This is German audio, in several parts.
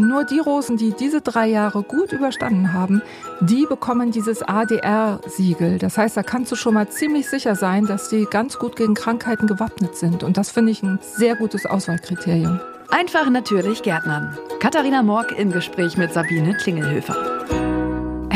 Und nur die Rosen, die diese drei Jahre gut überstanden haben, die bekommen dieses ADR-Siegel. Das heißt, da kannst du schon mal ziemlich sicher sein, dass die ganz gut gegen Krankheiten gewappnet sind. Und das finde ich ein sehr gutes Auswahlkriterium. Einfach natürlich Gärtnern. Katharina Morg im Gespräch mit Sabine Klingelhöfer.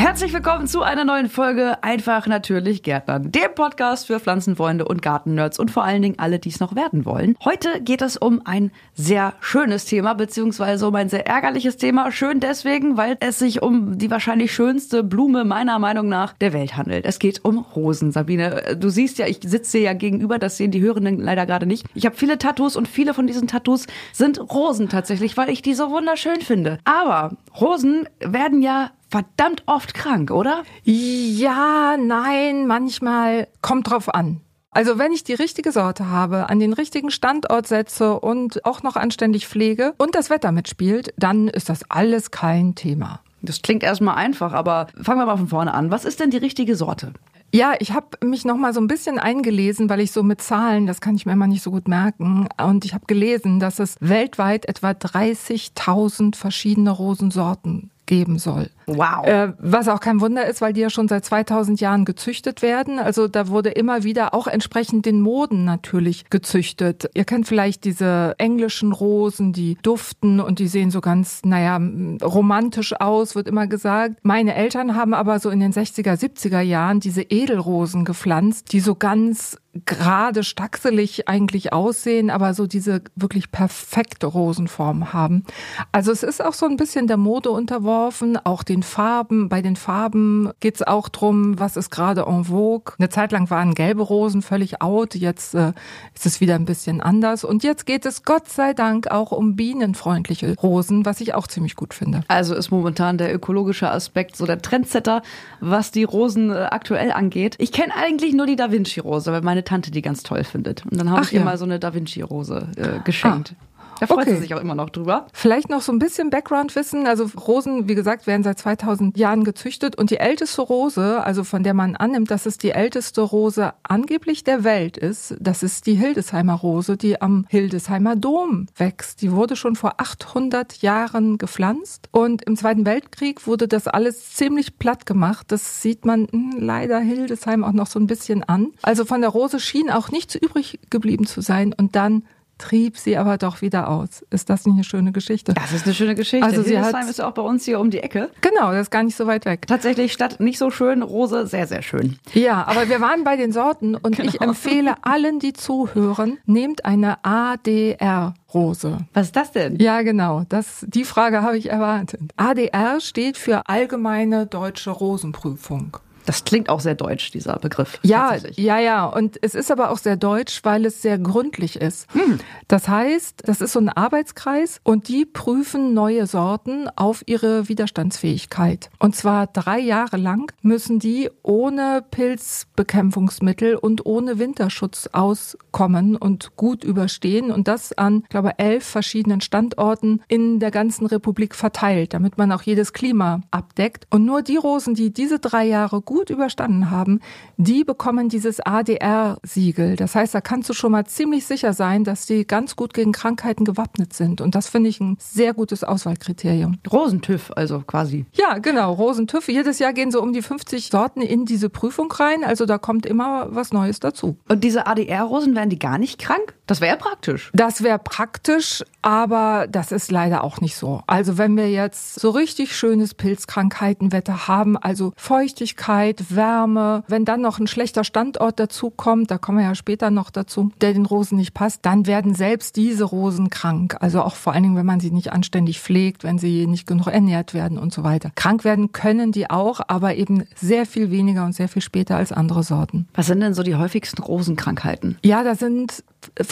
Herzlich willkommen zu einer neuen Folge Einfach natürlich Gärtnern, dem Podcast für Pflanzenfreunde und Gartennerds und vor allen Dingen alle, die es noch werden wollen. Heute geht es um ein sehr schönes Thema, beziehungsweise um ein sehr ärgerliches Thema. Schön deswegen, weil es sich um die wahrscheinlich schönste Blume meiner Meinung nach der Welt handelt. Es geht um Rosen, Sabine. Du siehst ja, ich sitze ja gegenüber, das sehen die Hörenden leider gerade nicht. Ich habe viele Tattoos und viele von diesen Tattoos sind Rosen tatsächlich, weil ich die so wunderschön finde. Aber Rosen werden ja verdammt oft krank, oder? Ja, nein, manchmal kommt drauf an. Also wenn ich die richtige Sorte habe, an den richtigen Standort setze und auch noch anständig pflege und das Wetter mitspielt, dann ist das alles kein Thema. Das klingt erstmal einfach, aber fangen wir mal von vorne an. Was ist denn die richtige Sorte? Ja, ich habe mich noch mal so ein bisschen eingelesen, weil ich so mit Zahlen, das kann ich mir immer nicht so gut merken. Und ich habe gelesen, dass es weltweit etwa 30.000 verschiedene Rosensorten geben soll. Wow. Äh, was auch kein Wunder ist, weil die ja schon seit 2000 Jahren gezüchtet werden. Also da wurde immer wieder auch entsprechend den Moden natürlich gezüchtet. Ihr kennt vielleicht diese englischen Rosen, die duften und die sehen so ganz, naja, romantisch aus, wird immer gesagt. Meine Eltern haben aber so in den 60er, 70er Jahren diese Edelrosen gepflanzt, die so ganz gerade stachselig eigentlich aussehen, aber so diese wirklich perfekte Rosenform haben. Also es ist auch so ein bisschen der Mode unterworfen, auch den Farben. Bei den Farben geht es auch drum, was ist gerade en vogue. Eine Zeit lang waren gelbe Rosen völlig out, jetzt äh, ist es wieder ein bisschen anders. Und jetzt geht es Gott sei Dank auch um bienenfreundliche Rosen, was ich auch ziemlich gut finde. Also ist momentan der ökologische Aspekt so der Trendsetter, was die Rosen äh, aktuell angeht. Ich kenne eigentlich nur die Da Vinci Rose, weil meine Tante die ganz toll findet. Und dann habe ich ja. ihr mal so eine Da Vinci Rose äh, geschenkt. Ah. Da freut okay. sie sich auch immer noch drüber. Vielleicht noch so ein bisschen Background-Wissen. Also Rosen, wie gesagt, werden seit 2000 Jahren gezüchtet und die älteste Rose, also von der man annimmt, dass es die älteste Rose angeblich der Welt ist, das ist die Hildesheimer Rose, die am Hildesheimer Dom wächst. Die wurde schon vor 800 Jahren gepflanzt und im Zweiten Weltkrieg wurde das alles ziemlich platt gemacht. Das sieht man hm, leider Hildesheim auch noch so ein bisschen an. Also von der Rose schien auch nichts übrig geblieben zu sein und dann trieb sie aber doch wieder aus. Ist das nicht eine schöne Geschichte? Das ist eine schöne Geschichte. Also sie hat, ist auch bei uns hier um die Ecke. Genau, das ist gar nicht so weit weg. Tatsächlich statt nicht so schön, Rose sehr, sehr schön. Ja, aber wir waren bei den Sorten und genau. ich empfehle allen, die zuhören, nehmt eine ADR. Rose. Was ist das denn? Ja, genau. Das, die Frage habe ich erwartet. ADR steht für Allgemeine Deutsche Rosenprüfung. Das klingt auch sehr deutsch, dieser Begriff. Ja, ja, ja. Und es ist aber auch sehr deutsch, weil es sehr gründlich ist. Hm. Das heißt, das ist so ein Arbeitskreis und die prüfen neue Sorten auf ihre Widerstandsfähigkeit. Und zwar drei Jahre lang müssen die ohne Pilzbekämpfungsmittel und ohne Winterschutz auskommen und gut überstehen. Und das an, glaube ich, elf verschiedenen Standorten in der ganzen Republik verteilt, damit man auch jedes Klima abdeckt. Und nur die Rosen, die diese drei Jahre gut gut überstanden haben, die bekommen dieses ADR-Siegel. Das heißt, da kannst du schon mal ziemlich sicher sein, dass die ganz gut gegen Krankheiten gewappnet sind. Und das finde ich ein sehr gutes Auswahlkriterium. Rosentüff, also quasi. Ja, genau, Rosentüff. Jedes Jahr gehen so um die 50 Sorten in diese Prüfung rein. Also da kommt immer was Neues dazu. Und diese ADR-Rosen werden die gar nicht krank? Das wäre praktisch. Das wäre praktisch, aber das ist leider auch nicht so. Also wenn wir jetzt so richtig schönes Pilzkrankheitenwetter haben, also Feuchtigkeit, Wärme. Wenn dann noch ein schlechter Standort dazu kommt, da kommen wir ja später noch dazu, der den Rosen nicht passt, dann werden selbst diese Rosen krank. Also auch vor allen Dingen, wenn man sie nicht anständig pflegt, wenn sie nicht genug ernährt werden und so weiter. Krank werden können die auch, aber eben sehr viel weniger und sehr viel später als andere Sorten. Was sind denn so die häufigsten Rosenkrankheiten? Ja, da sind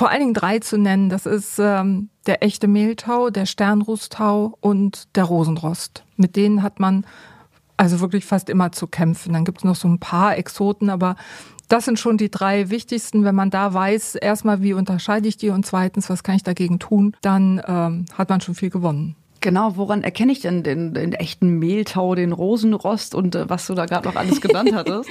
vor allen Dingen drei zu nennen. Das ist ähm, der echte Mehltau, der Sternrußtau und der Rosenrost. Mit denen hat man also wirklich fast immer zu kämpfen. Dann gibt es noch so ein paar Exoten, aber das sind schon die drei wichtigsten. Wenn man da weiß, erstmal, wie unterscheide ich die und zweitens, was kann ich dagegen tun, dann ähm, hat man schon viel gewonnen. Genau, woran erkenne ich denn den, den echten Mehltau, den Rosenrost und äh, was du da gerade noch alles genannt hattest?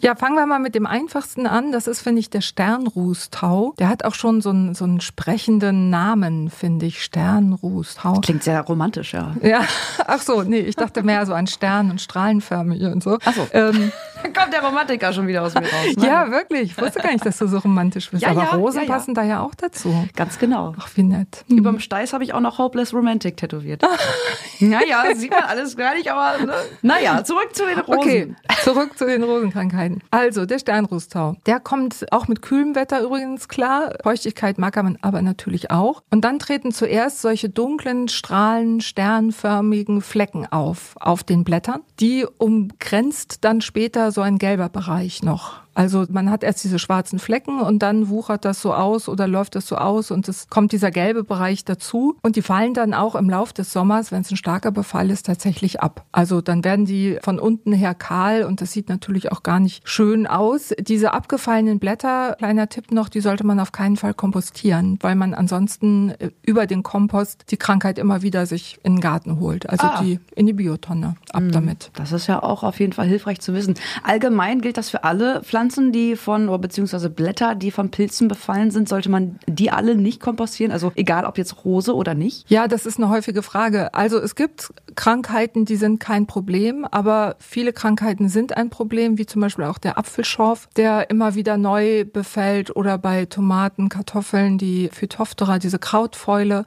ja, fangen wir mal mit dem einfachsten an. Das ist, finde ich, der Sternrußtau. Der hat auch schon so einen, so einen sprechenden Namen, finde ich. Sternrußtau. Klingt sehr romantisch, ja. Ja, ach so, nee, ich dachte mehr so an Stern und strahlenförmige und so. Ach so. Ähm, kommt der Romantiker schon wieder aus mir raus. Ne? Ja, wirklich. Ich wusste gar nicht, dass du so romantisch bist. Ja, Aber ja, Rosen ja, passen da ja auch dazu. Ganz genau. Ach, wie nett. Hm. Überm Steiß habe ich auch noch Hopeless Romantic tätowiert. naja, sieht man alles gar nicht, aber ne? naja, zurück zu den Rosen. Okay, zurück zu den Rosenkrankheiten. Also, der Sternrußtau. Der kommt auch mit kühlem Wetter übrigens klar. Feuchtigkeit mag man aber natürlich auch. Und dann treten zuerst solche dunklen, strahlen, sternförmigen Flecken auf, auf den Blättern. Die umgrenzt dann später so ein gelber Bereich noch. Also man hat erst diese schwarzen Flecken und dann wuchert das so aus oder läuft das so aus und es kommt dieser gelbe Bereich dazu und die fallen dann auch im Lauf des Sommers, wenn es ein starker Befall ist, tatsächlich ab. Also dann werden die von unten her kahl und das sieht natürlich auch gar nicht schön aus. Diese abgefallenen Blätter, kleiner Tipp noch, die sollte man auf keinen Fall kompostieren, weil man ansonsten äh, über den Kompost die Krankheit immer wieder sich in den Garten holt. Also ah. die in die Biotonne. Ab mhm. damit. Das ist ja auch auf jeden Fall hilfreich zu wissen. Allgemein gilt das für alle Pflanzen Pflanzen, die von, oder beziehungsweise Blätter, die von Pilzen befallen sind, sollte man die alle nicht kompostieren? Also egal, ob jetzt Rose oder nicht? Ja, das ist eine häufige Frage. Also es gibt Krankheiten, die sind kein Problem, aber viele Krankheiten sind ein Problem, wie zum Beispiel auch der Apfelschorf, der immer wieder neu befällt oder bei Tomaten, Kartoffeln, die Phytophthora, diese Krautfäule,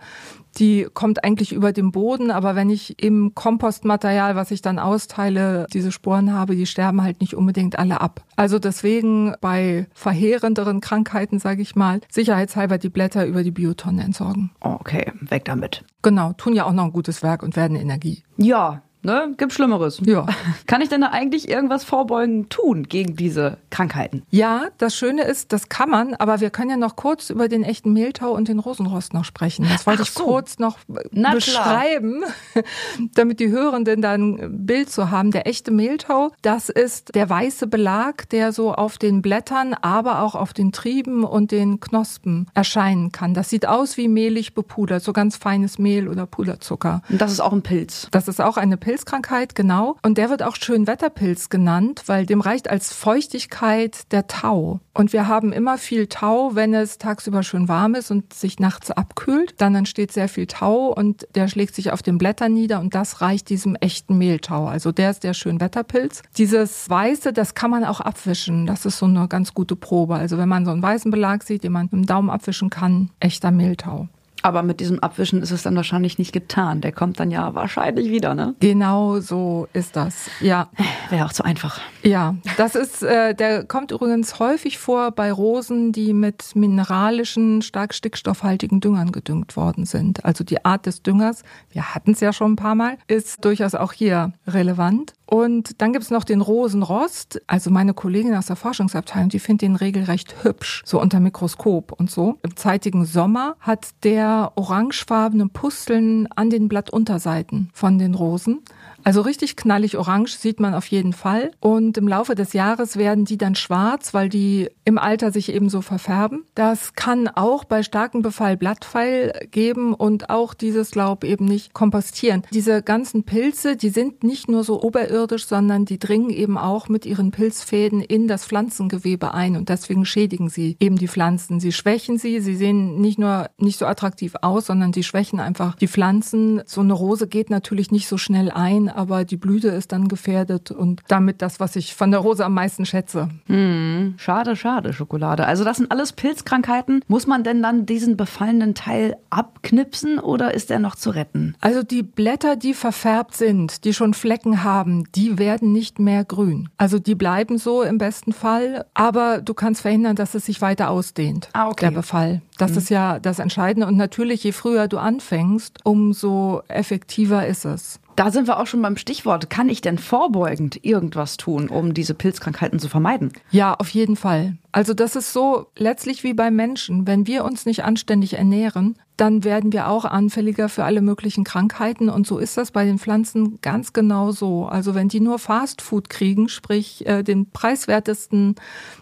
die kommt eigentlich über dem Boden, aber wenn ich im Kompostmaterial, was ich dann austeile, diese Sporen habe, die sterben halt nicht unbedingt alle ab. Also deswegen bei verheerenderen Krankheiten, sage ich mal, sicherheitshalber die Blätter über die Biotonne entsorgen. Okay, weg damit. Genau, tun ja auch noch ein gutes Werk und werden Energie. Ja, Ne? Gibt Schlimmeres. Ja. Kann ich denn da eigentlich irgendwas vorbeugen tun gegen diese Krankheiten? Ja, das Schöne ist, das kann man, aber wir können ja noch kurz über den echten Mehltau und den Rosenrost noch sprechen. Das wollte Ach ich kurz noch Na beschreiben, damit die Hörenden dann ein Bild zu haben. Der echte Mehltau, das ist der weiße Belag, der so auf den Blättern, aber auch auf den Trieben und den Knospen erscheinen kann. Das sieht aus wie mehlig bepudert, so ganz feines Mehl oder Puderzucker. Und das ist auch ein Pilz. Das ist auch eine Pilz. Pilzkrankheit, genau. Und der wird auch Schönwetterpilz genannt, weil dem reicht als Feuchtigkeit der Tau. Und wir haben immer viel Tau, wenn es tagsüber schön warm ist und sich nachts abkühlt. Dann entsteht sehr viel Tau und der schlägt sich auf den Blättern nieder und das reicht diesem echten Mehltau. Also der ist der Schönwetterpilz. Dieses Weiße, das kann man auch abwischen. Das ist so eine ganz gute Probe. Also wenn man so einen weißen Belag sieht, den man mit dem Daumen abwischen kann, echter Mehltau. Aber mit diesem Abwischen ist es dann wahrscheinlich nicht getan. Der kommt dann ja wahrscheinlich wieder, ne? Genau so ist das. Ja. Wäre auch zu einfach. Ja, das ist, äh, der kommt übrigens häufig vor bei Rosen, die mit mineralischen, stark stickstoffhaltigen Düngern gedüngt worden sind. Also die Art des Düngers, wir hatten es ja schon ein paar Mal, ist durchaus auch hier relevant. Und dann gibt es noch den Rosenrost. Also meine Kollegin aus der Forschungsabteilung, die findet den regelrecht hübsch, so unter Mikroskop und so. Im zeitigen Sommer hat der orangefarbene Pusteln an den Blattunterseiten von den Rosen. Also richtig knallig orange sieht man auf jeden Fall. Und im Laufe des Jahres werden die dann schwarz, weil die im Alter sich ebenso verfärben. Das kann auch bei starkem Befall Blattpfeil geben und auch dieses Laub eben nicht kompostieren. Diese ganzen Pilze, die sind nicht nur so oberirdisch, sondern die dringen eben auch mit ihren Pilzfäden in das Pflanzengewebe ein und deswegen schädigen sie eben die Pflanzen. Sie schwächen sie, sie sehen nicht nur nicht so attraktiv aus, sondern sie schwächen einfach die Pflanzen. So eine Rose geht natürlich nicht so schnell ein, aber die Blüte ist dann gefährdet und damit das, was ich von der Rose am meisten schätze. Hm, schade, schade, Schokolade. Also das sind alles Pilzkrankheiten. Muss man denn dann diesen befallenen Teil abknipsen oder ist er noch zu retten? Also die Blätter, die verfärbt sind, die schon Flecken haben, die werden nicht mehr grün. Also die bleiben so im besten Fall, aber du kannst verhindern, dass es sich weiter ausdehnt, ah, okay. der Befall. Das mhm. ist ja das Entscheidende. Und natürlich, je früher du anfängst, umso effektiver ist es. Da sind wir auch schon beim Stichwort. Kann ich denn vorbeugend irgendwas tun, um diese Pilzkrankheiten zu vermeiden? Ja, auf jeden Fall. Also das ist so letztlich wie bei Menschen. Wenn wir uns nicht anständig ernähren, dann werden wir auch anfälliger für alle möglichen Krankheiten. Und so ist das bei den Pflanzen ganz genau so. Also wenn die nur Fastfood kriegen, sprich äh, den preiswertesten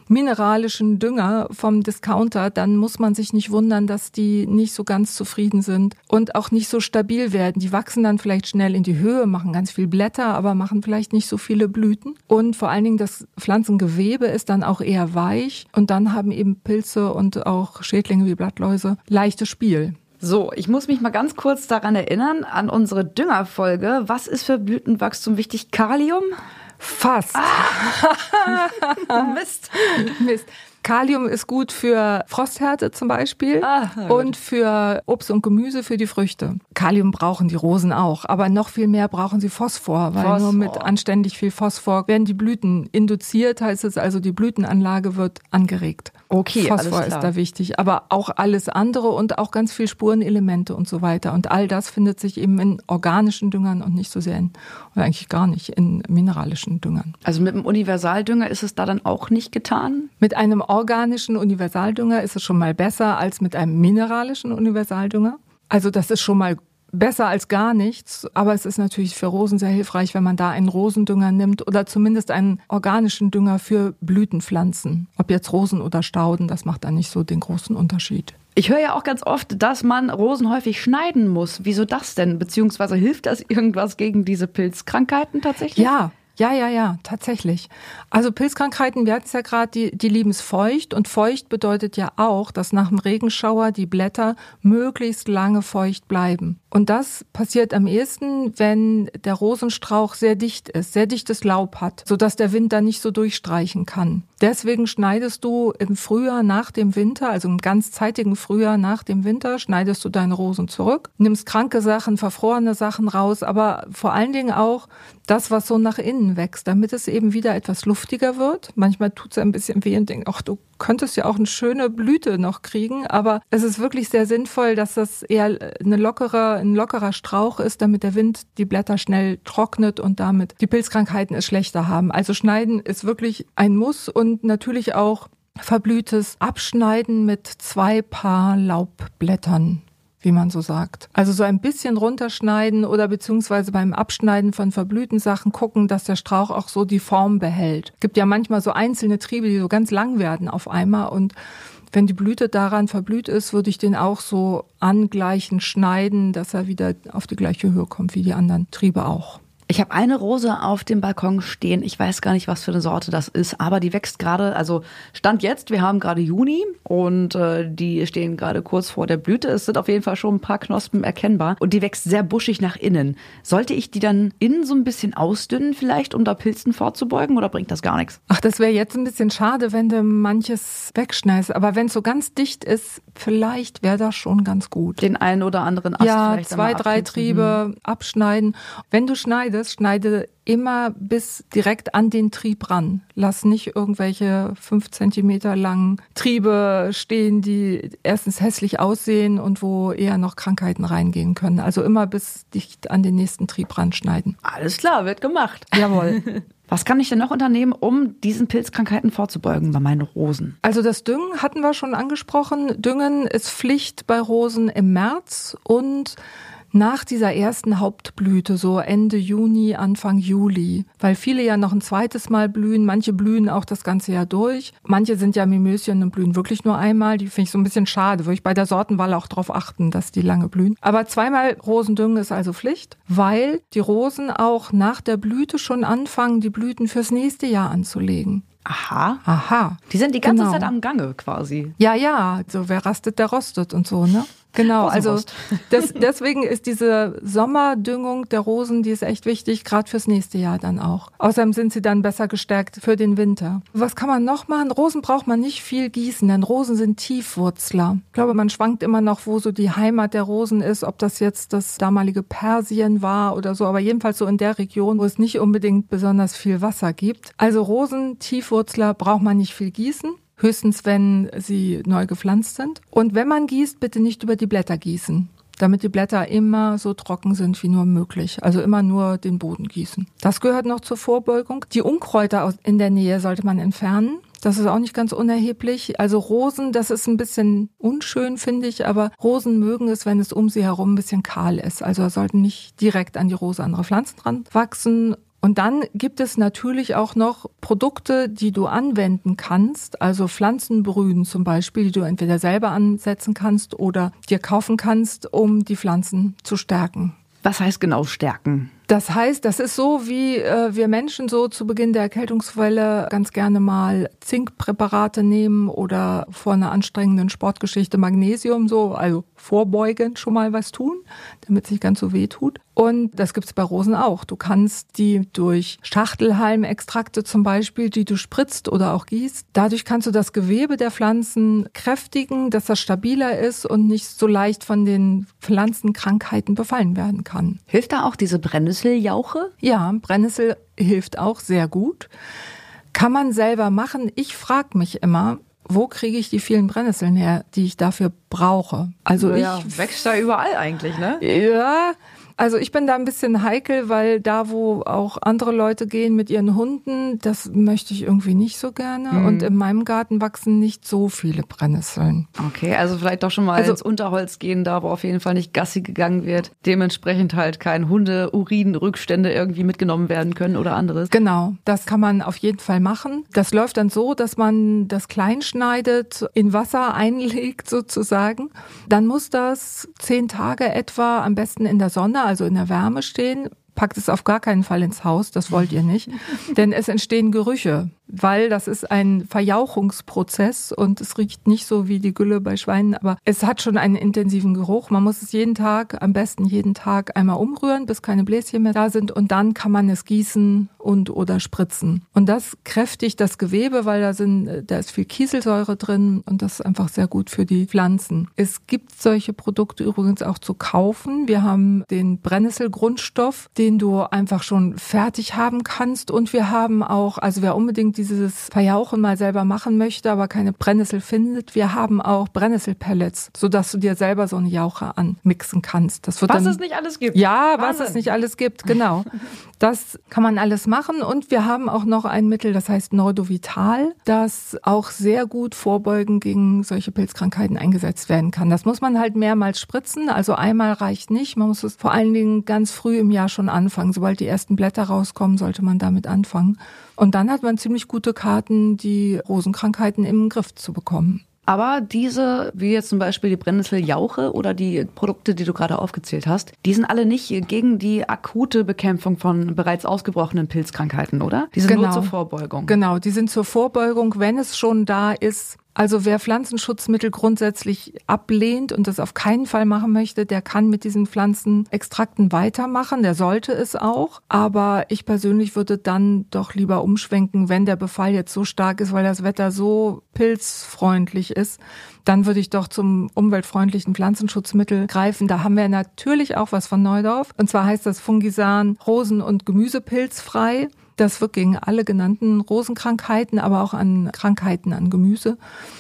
mineralischen Dünger vom Discounter, dann muss man sich nicht wundern, dass die nicht so ganz zufrieden sind und auch nicht so stabil werden. Die wachsen dann vielleicht schnell in die Höhe, machen ganz viel Blätter, aber machen vielleicht nicht so viele Blüten. Und vor allen Dingen das Pflanzengewebe ist dann auch eher weich und dann haben eben Pilze und auch Schädlinge wie Blattläuse leichtes Spiel. So, ich muss mich mal ganz kurz daran erinnern, an unsere Düngerfolge. Was ist für Blütenwachstum wichtig? Kalium? Fast. Ah. Mist. Mist. Kalium ist gut für Frosthärte zum Beispiel ah, und für Obst und Gemüse für die Früchte. Kalium brauchen die Rosen auch, aber noch viel mehr brauchen sie Phosphor, weil Phosphor. nur mit anständig viel Phosphor werden die Blüten induziert, heißt es also, die Blütenanlage wird angeregt. Okay, Phosphor ist da wichtig, aber auch alles andere und auch ganz viel Spurenelemente und so weiter. Und all das findet sich eben in organischen Düngern und nicht so sehr in, oder eigentlich gar nicht in mineralischen Düngern. Also mit einem Universaldünger ist es da dann auch nicht getan? Mit einem organischen Universaldünger ist es schon mal besser als mit einem mineralischen Universaldünger. Also das ist schon mal besser als gar nichts, aber es ist natürlich für Rosen sehr hilfreich, wenn man da einen Rosendünger nimmt oder zumindest einen organischen Dünger für Blütenpflanzen. Ob jetzt Rosen oder Stauden, das macht dann nicht so den großen Unterschied. Ich höre ja auch ganz oft, dass man Rosen häufig schneiden muss. Wieso das denn? Beziehungsweise hilft das irgendwas gegen diese Pilzkrankheiten tatsächlich? Ja, ja, ja, ja, tatsächlich. Also Pilzkrankheiten, wir hatten es ja gerade, die, die lieben es feucht und feucht bedeutet ja auch, dass nach dem Regenschauer die Blätter möglichst lange feucht bleiben. Und das passiert am ehesten, wenn der Rosenstrauch sehr dicht ist, sehr dichtes Laub hat, sodass der Wind da nicht so durchstreichen kann. Deswegen schneidest du im Frühjahr nach dem Winter, also im ganz zeitigen Frühjahr nach dem Winter, schneidest du deine Rosen zurück, nimmst kranke Sachen, verfrorene Sachen raus, aber vor allen Dingen auch das, was so nach innen wächst, damit es eben wieder etwas luftiger wird. Manchmal tut es ein bisschen weh und denkt, ach, du könntest ja auch eine schöne Blüte noch kriegen, aber es ist wirklich sehr sinnvoll, dass das eher eine lockere, ein lockerer Strauch ist, damit der Wind die Blätter schnell trocknet und damit die Pilzkrankheiten es schlechter haben. Also schneiden ist wirklich ein Muss und natürlich auch verblühtes Abschneiden mit zwei Paar Laubblättern wie man so sagt. Also so ein bisschen runterschneiden oder beziehungsweise beim Abschneiden von verblühten Sachen gucken, dass der Strauch auch so die Form behält. Gibt ja manchmal so einzelne Triebe, die so ganz lang werden auf einmal und wenn die Blüte daran verblüht ist, würde ich den auch so angleichen, schneiden, dass er wieder auf die gleiche Höhe kommt wie die anderen Triebe auch. Ich habe eine Rose auf dem Balkon stehen. Ich weiß gar nicht, was für eine Sorte das ist, aber die wächst gerade, also Stand jetzt, wir haben gerade Juni und äh, die stehen gerade kurz vor der Blüte. Es sind auf jeden Fall schon ein paar Knospen erkennbar und die wächst sehr buschig nach innen. Sollte ich die dann innen so ein bisschen ausdünnen vielleicht, um da Pilzen vorzubeugen oder bringt das gar nichts? Ach, das wäre jetzt ein bisschen schade, wenn du manches wegschneidest. Aber wenn es so ganz dicht ist, vielleicht wäre das schon ganz gut. Den einen oder anderen Ast Ja, zwei, drei Triebe mhm. abschneiden. Wenn du schneidest, schneidest, schneide immer bis direkt an den Trieb ran. Lass nicht irgendwelche fünf Zentimeter langen Triebe stehen, die erstens hässlich aussehen und wo eher noch Krankheiten reingehen können. Also immer bis dicht an den nächsten Trieb ranschneiden. Alles klar, wird gemacht. Jawohl. Was kann ich denn noch unternehmen, um diesen Pilzkrankheiten vorzubeugen bei meinen Rosen? Also das Düngen hatten wir schon angesprochen. Düngen ist Pflicht bei Rosen im März und nach dieser ersten Hauptblüte, so Ende Juni, Anfang Juli, weil viele ja noch ein zweites Mal blühen, manche blühen auch das ganze Jahr durch. Manche sind ja Mimöschen und blühen wirklich nur einmal, die finde ich so ein bisschen schade, würde ich bei der Sortenwahl auch darauf achten, dass die lange blühen. Aber zweimal Rosendüngen ist also Pflicht, weil die Rosen auch nach der Blüte schon anfangen, die Blüten fürs nächste Jahr anzulegen. Aha. Aha. Die sind die ganze genau. Zeit am Gange quasi. Ja, ja. So wer rastet, der rostet und so, ne? Genau, also das, deswegen ist diese Sommerdüngung der Rosen, die ist echt wichtig, gerade fürs nächste Jahr dann auch. Außerdem sind sie dann besser gestärkt für den Winter. Was kann man noch machen? Rosen braucht man nicht viel gießen, denn Rosen sind Tiefwurzler. Ich glaube, man schwankt immer noch, wo so die Heimat der Rosen ist, ob das jetzt das damalige Persien war oder so, aber jedenfalls so in der Region, wo es nicht unbedingt besonders viel Wasser gibt. Also Rosen, Tiefwurzler braucht man nicht viel gießen höchstens wenn sie neu gepflanzt sind. Und wenn man gießt, bitte nicht über die Blätter gießen damit die Blätter immer so trocken sind wie nur möglich. Also immer nur den Boden gießen. Das gehört noch zur Vorbeugung. Die Unkräuter in der Nähe sollte man entfernen. Das ist auch nicht ganz unerheblich. Also Rosen, das ist ein bisschen unschön, finde ich, aber Rosen mögen es, wenn es um sie herum ein bisschen kahl ist. Also sollten nicht direkt an die Rose andere Pflanzen dran wachsen. Und dann gibt es natürlich auch noch Produkte, die du anwenden kannst, also Pflanzenbrühen zum Beispiel, die du entweder selber ansetzen kannst oder dir kaufen kannst, um die Pflanzen zu stärken. Was heißt genau stärken? Das heißt, das ist so, wie äh, wir Menschen so zu Beginn der Erkältungswelle ganz gerne mal Zinkpräparate nehmen oder vor einer anstrengenden Sportgeschichte Magnesium, so, also vorbeugend schon mal was tun, damit es nicht ganz so weh tut. Und das gibt's bei Rosen auch. Du kannst die durch Schachtelhalmextrakte zum Beispiel, die du spritzt oder auch gießt, dadurch kannst du das Gewebe der Pflanzen kräftigen, dass das stabiler ist und nicht so leicht von den Pflanzenkrankheiten befallen werden kann. Hilft da auch diese Brennnessseljauche? Ja, Brennnessel hilft auch sehr gut. Kann man selber machen. Ich frage mich immer, wo kriege ich die vielen Brennnesseln her, die ich dafür brauche? Also ja, ich wächst da überall eigentlich, ne? Ja, also ich bin da ein bisschen heikel, weil da, wo auch andere Leute gehen mit ihren Hunden, das möchte ich irgendwie nicht so gerne. Mhm. Und in meinem Garten wachsen nicht so viele Brennnesseln. Okay, also vielleicht doch schon mal also, ins Unterholz gehen, da wo auf jeden Fall nicht Gassi gegangen wird. Dementsprechend halt kein Hunde-Urin-Rückstände irgendwie mitgenommen werden können oder anderes. Genau, das kann man auf jeden Fall machen. Das läuft dann so, dass man das klein schneidet, in Wasser einlegt sozusagen. Dann muss das zehn Tage etwa am besten in der Sonne, also in der Wärme stehen. Packt es auf gar keinen Fall ins Haus, das wollt ihr nicht. Denn es entstehen Gerüche weil das ist ein Verjauchungsprozess und es riecht nicht so wie die Gülle bei Schweinen, aber es hat schon einen intensiven Geruch. Man muss es jeden Tag, am besten jeden Tag einmal umrühren, bis keine Bläschen mehr da sind und dann kann man es gießen und oder spritzen. Und das kräftigt das Gewebe, weil da sind, da ist viel Kieselsäure drin und das ist einfach sehr gut für die Pflanzen. Es gibt solche Produkte übrigens auch zu kaufen. Wir haben den Brennnesselgrundstoff, den du einfach schon fertig haben kannst und wir haben auch, also wer unbedingt dieses Verjauchen mal selber machen möchte, aber keine Brennnessel findet, wir haben auch Brennnesselpellets, sodass du dir selber so eine Jauche anmixen kannst. Das wird was dann, es nicht alles gibt. Ja, Wahnsinn. was es nicht alles gibt, genau. Das kann man alles machen und wir haben auch noch ein Mittel, das heißt Nordovital, das auch sehr gut vorbeugend gegen solche Pilzkrankheiten eingesetzt werden kann. Das muss man halt mehrmals spritzen, also einmal reicht nicht. Man muss es vor allen Dingen ganz früh im Jahr schon anfangen. Sobald die ersten Blätter rauskommen, sollte man damit anfangen. Und dann hat man ziemlich gute Karten, die Rosenkrankheiten im Griff zu bekommen. Aber diese, wie jetzt zum Beispiel die Brennnesseljauche oder die Produkte, die du gerade aufgezählt hast, die sind alle nicht gegen die akute Bekämpfung von bereits ausgebrochenen Pilzkrankheiten, oder? Die sind genau. nur zur Vorbeugung. Genau, die sind zur Vorbeugung, wenn es schon da ist. Also wer Pflanzenschutzmittel grundsätzlich ablehnt und das auf keinen Fall machen möchte, der kann mit diesen Pflanzenextrakten weitermachen, der sollte es auch. Aber ich persönlich würde dann doch lieber umschwenken, wenn der Befall jetzt so stark ist, weil das Wetter so pilzfreundlich ist, dann würde ich doch zum umweltfreundlichen Pflanzenschutzmittel greifen. Da haben wir natürlich auch was von Neudorf. Und zwar heißt das Fungisan Rosen- und Gemüsepilzfrei. Das wirkt gegen alle genannten Rosenkrankheiten, aber auch an Krankheiten an Gemüse.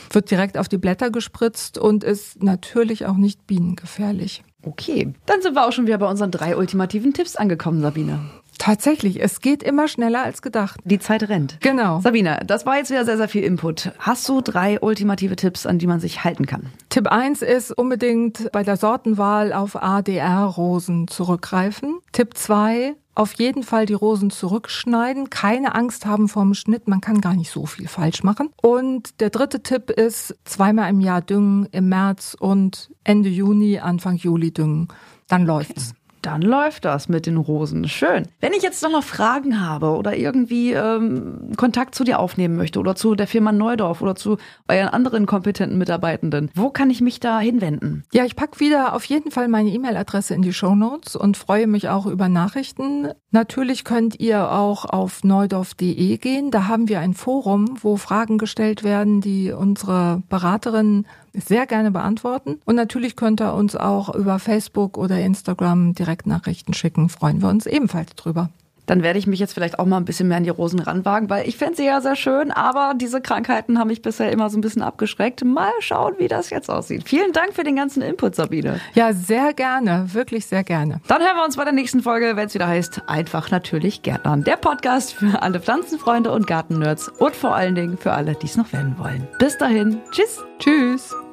Wird direkt auf die Blätter gespritzt und ist natürlich auch nicht bienengefährlich. Okay, dann sind wir auch schon wieder bei unseren drei ultimativen Tipps angekommen, Sabine. Tatsächlich, es geht immer schneller als gedacht. Die Zeit rennt. Genau. Sabine, das war jetzt wieder sehr, sehr viel Input. Hast du drei ultimative Tipps, an die man sich halten kann? Tipp eins ist unbedingt bei der Sortenwahl auf ADR-Rosen zurückgreifen. Tipp zwei auf jeden Fall die Rosen zurückschneiden, keine Angst haben vorm Schnitt, man kann gar nicht so viel falsch machen. Und der dritte Tipp ist zweimal im Jahr düngen, im März und Ende Juni, Anfang Juli düngen. Dann läuft's. Okay. Dann läuft das mit den Rosen. Schön. Wenn ich jetzt noch Fragen habe oder irgendwie ähm, Kontakt zu dir aufnehmen möchte oder zu der Firma Neudorf oder zu euren anderen kompetenten Mitarbeitenden, wo kann ich mich da hinwenden? Ja, ich packe wieder auf jeden Fall meine E-Mail-Adresse in die Show Notes und freue mich auch über Nachrichten. Natürlich könnt ihr auch auf neudorf.de gehen. Da haben wir ein Forum, wo Fragen gestellt werden, die unsere Beraterinnen sehr gerne beantworten. Und natürlich könnt ihr uns auch über Facebook oder Instagram Direktnachrichten schicken. Freuen wir uns ebenfalls drüber. dann werde ich mich jetzt vielleicht auch mal ein bisschen mehr an die Rosen ranwagen, weil ich fände sie ja sehr schön, aber diese Krankheiten haben mich bisher immer so ein bisschen abgeschreckt. Mal schauen, wie das jetzt aussieht. Vielen Dank für den ganzen Input, Sabine. Ja, sehr gerne, wirklich sehr gerne. Dann hören wir uns bei der nächsten Folge, wenn es wieder heißt, einfach natürlich Gärtnern. Der Podcast für alle Pflanzenfreunde und Gartennerds und vor allen Dingen für alle, die es noch werden wollen. Bis dahin, tschüss. Tschüss.